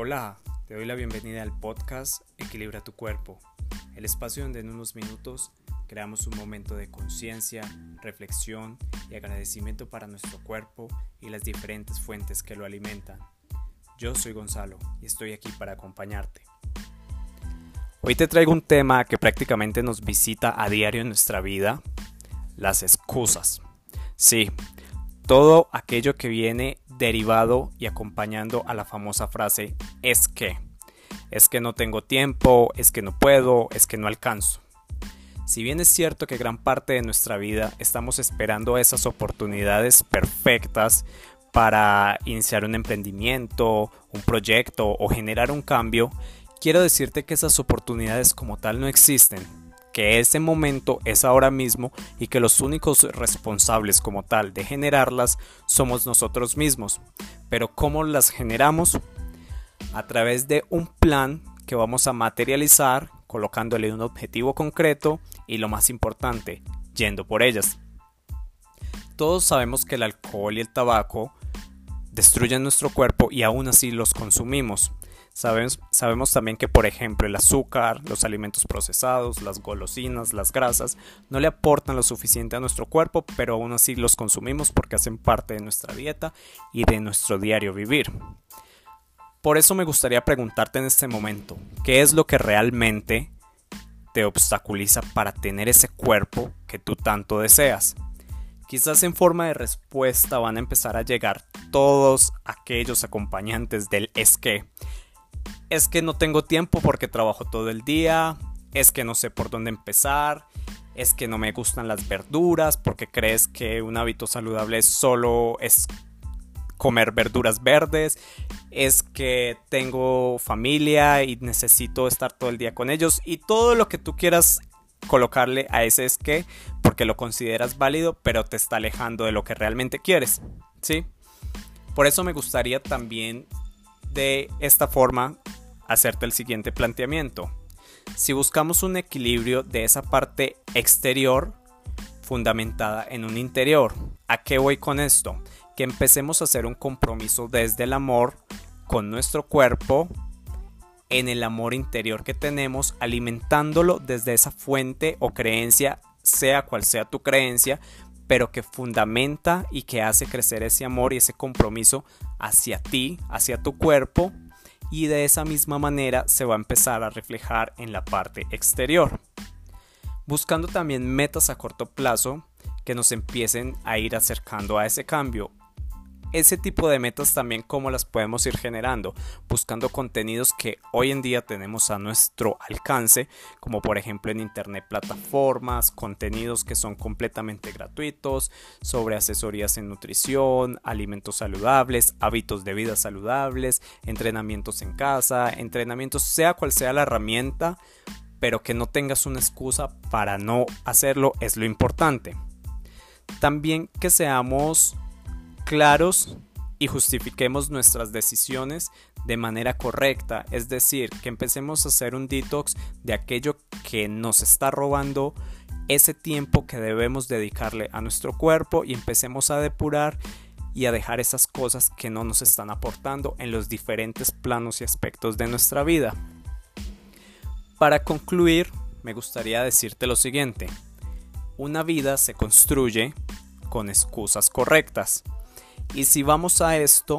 Hola, te doy la bienvenida al podcast Equilibra tu cuerpo, el espacio donde en unos minutos creamos un momento de conciencia, reflexión y agradecimiento para nuestro cuerpo y las diferentes fuentes que lo alimentan. Yo soy Gonzalo y estoy aquí para acompañarte. Hoy te traigo un tema que prácticamente nos visita a diario en nuestra vida, las excusas. Sí, todo aquello que viene derivado y acompañando a la famosa frase es que. Es que no tengo tiempo, es que no puedo, es que no alcanzo. Si bien es cierto que gran parte de nuestra vida estamos esperando esas oportunidades perfectas para iniciar un emprendimiento, un proyecto o generar un cambio, quiero decirte que esas oportunidades como tal no existen que ese momento es ahora mismo y que los únicos responsables como tal de generarlas somos nosotros mismos. Pero ¿cómo las generamos? A través de un plan que vamos a materializar colocándole un objetivo concreto y lo más importante, yendo por ellas. Todos sabemos que el alcohol y el tabaco destruyen nuestro cuerpo y aún así los consumimos. Sabemos, también que, por ejemplo, el azúcar, los alimentos procesados, las golosinas, las grasas, no le aportan lo suficiente a nuestro cuerpo, pero aún así los consumimos porque hacen parte de nuestra dieta y de nuestro diario vivir. Por eso me gustaría preguntarte en este momento, ¿qué es lo que realmente te obstaculiza para tener ese cuerpo que tú tanto deseas? Quizás en forma de respuesta van a empezar a llegar todos aquellos acompañantes del es que es que no tengo tiempo porque trabajo todo el día, es que no sé por dónde empezar, es que no me gustan las verduras porque crees que un hábito saludable solo es comer verduras verdes, es que tengo familia y necesito estar todo el día con ellos y todo lo que tú quieras colocarle a ese es que porque lo consideras válido pero te está alejando de lo que realmente quieres, ¿sí? Por eso me gustaría también de esta forma hacerte el siguiente planteamiento. Si buscamos un equilibrio de esa parte exterior fundamentada en un interior, ¿a qué voy con esto? Que empecemos a hacer un compromiso desde el amor con nuestro cuerpo, en el amor interior que tenemos, alimentándolo desde esa fuente o creencia, sea cual sea tu creencia, pero que fundamenta y que hace crecer ese amor y ese compromiso hacia ti, hacia tu cuerpo y de esa misma manera se va a empezar a reflejar en la parte exterior. Buscando también metas a corto plazo que nos empiecen a ir acercando a ese cambio ese tipo de metas también cómo las podemos ir generando, buscando contenidos que hoy en día tenemos a nuestro alcance, como por ejemplo en internet plataformas, contenidos que son completamente gratuitos, sobre asesorías en nutrición, alimentos saludables, hábitos de vida saludables, entrenamientos en casa, entrenamientos sea cual sea la herramienta, pero que no tengas una excusa para no hacerlo es lo importante. También que seamos claros y justifiquemos nuestras decisiones de manera correcta, es decir, que empecemos a hacer un detox de aquello que nos está robando ese tiempo que debemos dedicarle a nuestro cuerpo y empecemos a depurar y a dejar esas cosas que no nos están aportando en los diferentes planos y aspectos de nuestra vida. Para concluir, me gustaría decirte lo siguiente. Una vida se construye con excusas correctas. Y si vamos a esto,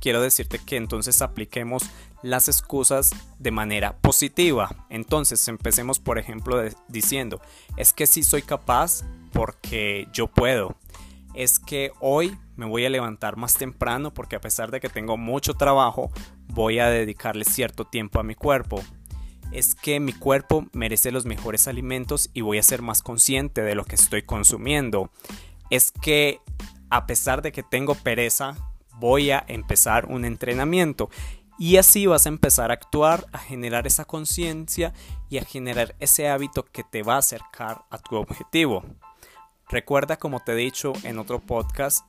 quiero decirte que entonces apliquemos las excusas de manera positiva. Entonces empecemos por ejemplo diciendo, es que sí soy capaz porque yo puedo. Es que hoy me voy a levantar más temprano porque a pesar de que tengo mucho trabajo, voy a dedicarle cierto tiempo a mi cuerpo. Es que mi cuerpo merece los mejores alimentos y voy a ser más consciente de lo que estoy consumiendo. Es que a pesar de que tengo pereza, voy a empezar un entrenamiento. Y así vas a empezar a actuar, a generar esa conciencia y a generar ese hábito que te va a acercar a tu objetivo. Recuerda, como te he dicho en otro podcast,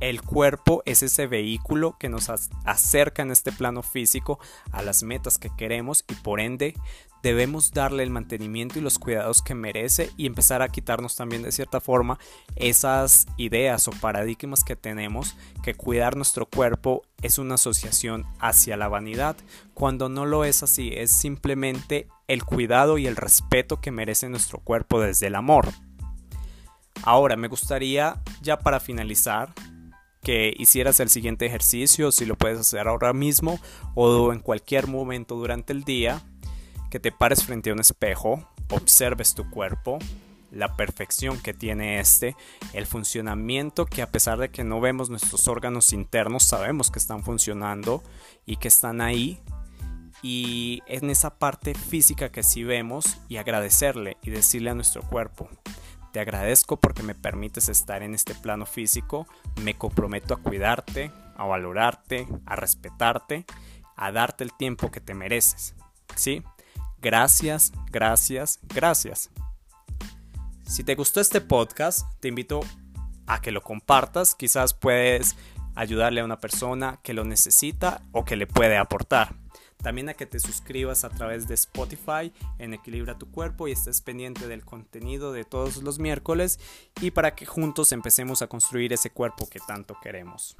el cuerpo es ese vehículo que nos acerca en este plano físico a las metas que queremos y por ende debemos darle el mantenimiento y los cuidados que merece y empezar a quitarnos también de cierta forma esas ideas o paradigmas que tenemos que cuidar nuestro cuerpo es una asociación hacia la vanidad, cuando no lo es así, es simplemente el cuidado y el respeto que merece nuestro cuerpo desde el amor. Ahora, me gustaría ya para finalizar que hicieras el siguiente ejercicio, si lo puedes hacer ahora mismo o en cualquier momento durante el día, que te pares frente a un espejo, observes tu cuerpo, la perfección que tiene este, el funcionamiento que a pesar de que no vemos nuestros órganos internos, sabemos que están funcionando y que están ahí. Y en esa parte física que sí vemos y agradecerle y decirle a nuestro cuerpo, te agradezco porque me permites estar en este plano físico, me comprometo a cuidarte, a valorarte, a respetarte, a darte el tiempo que te mereces. ¿Sí? Gracias, gracias, gracias. Si te gustó este podcast, te invito a que lo compartas. Quizás puedes ayudarle a una persona que lo necesita o que le puede aportar. También a que te suscribas a través de Spotify en Equilibra tu Cuerpo y estés pendiente del contenido de todos los miércoles y para que juntos empecemos a construir ese cuerpo que tanto queremos.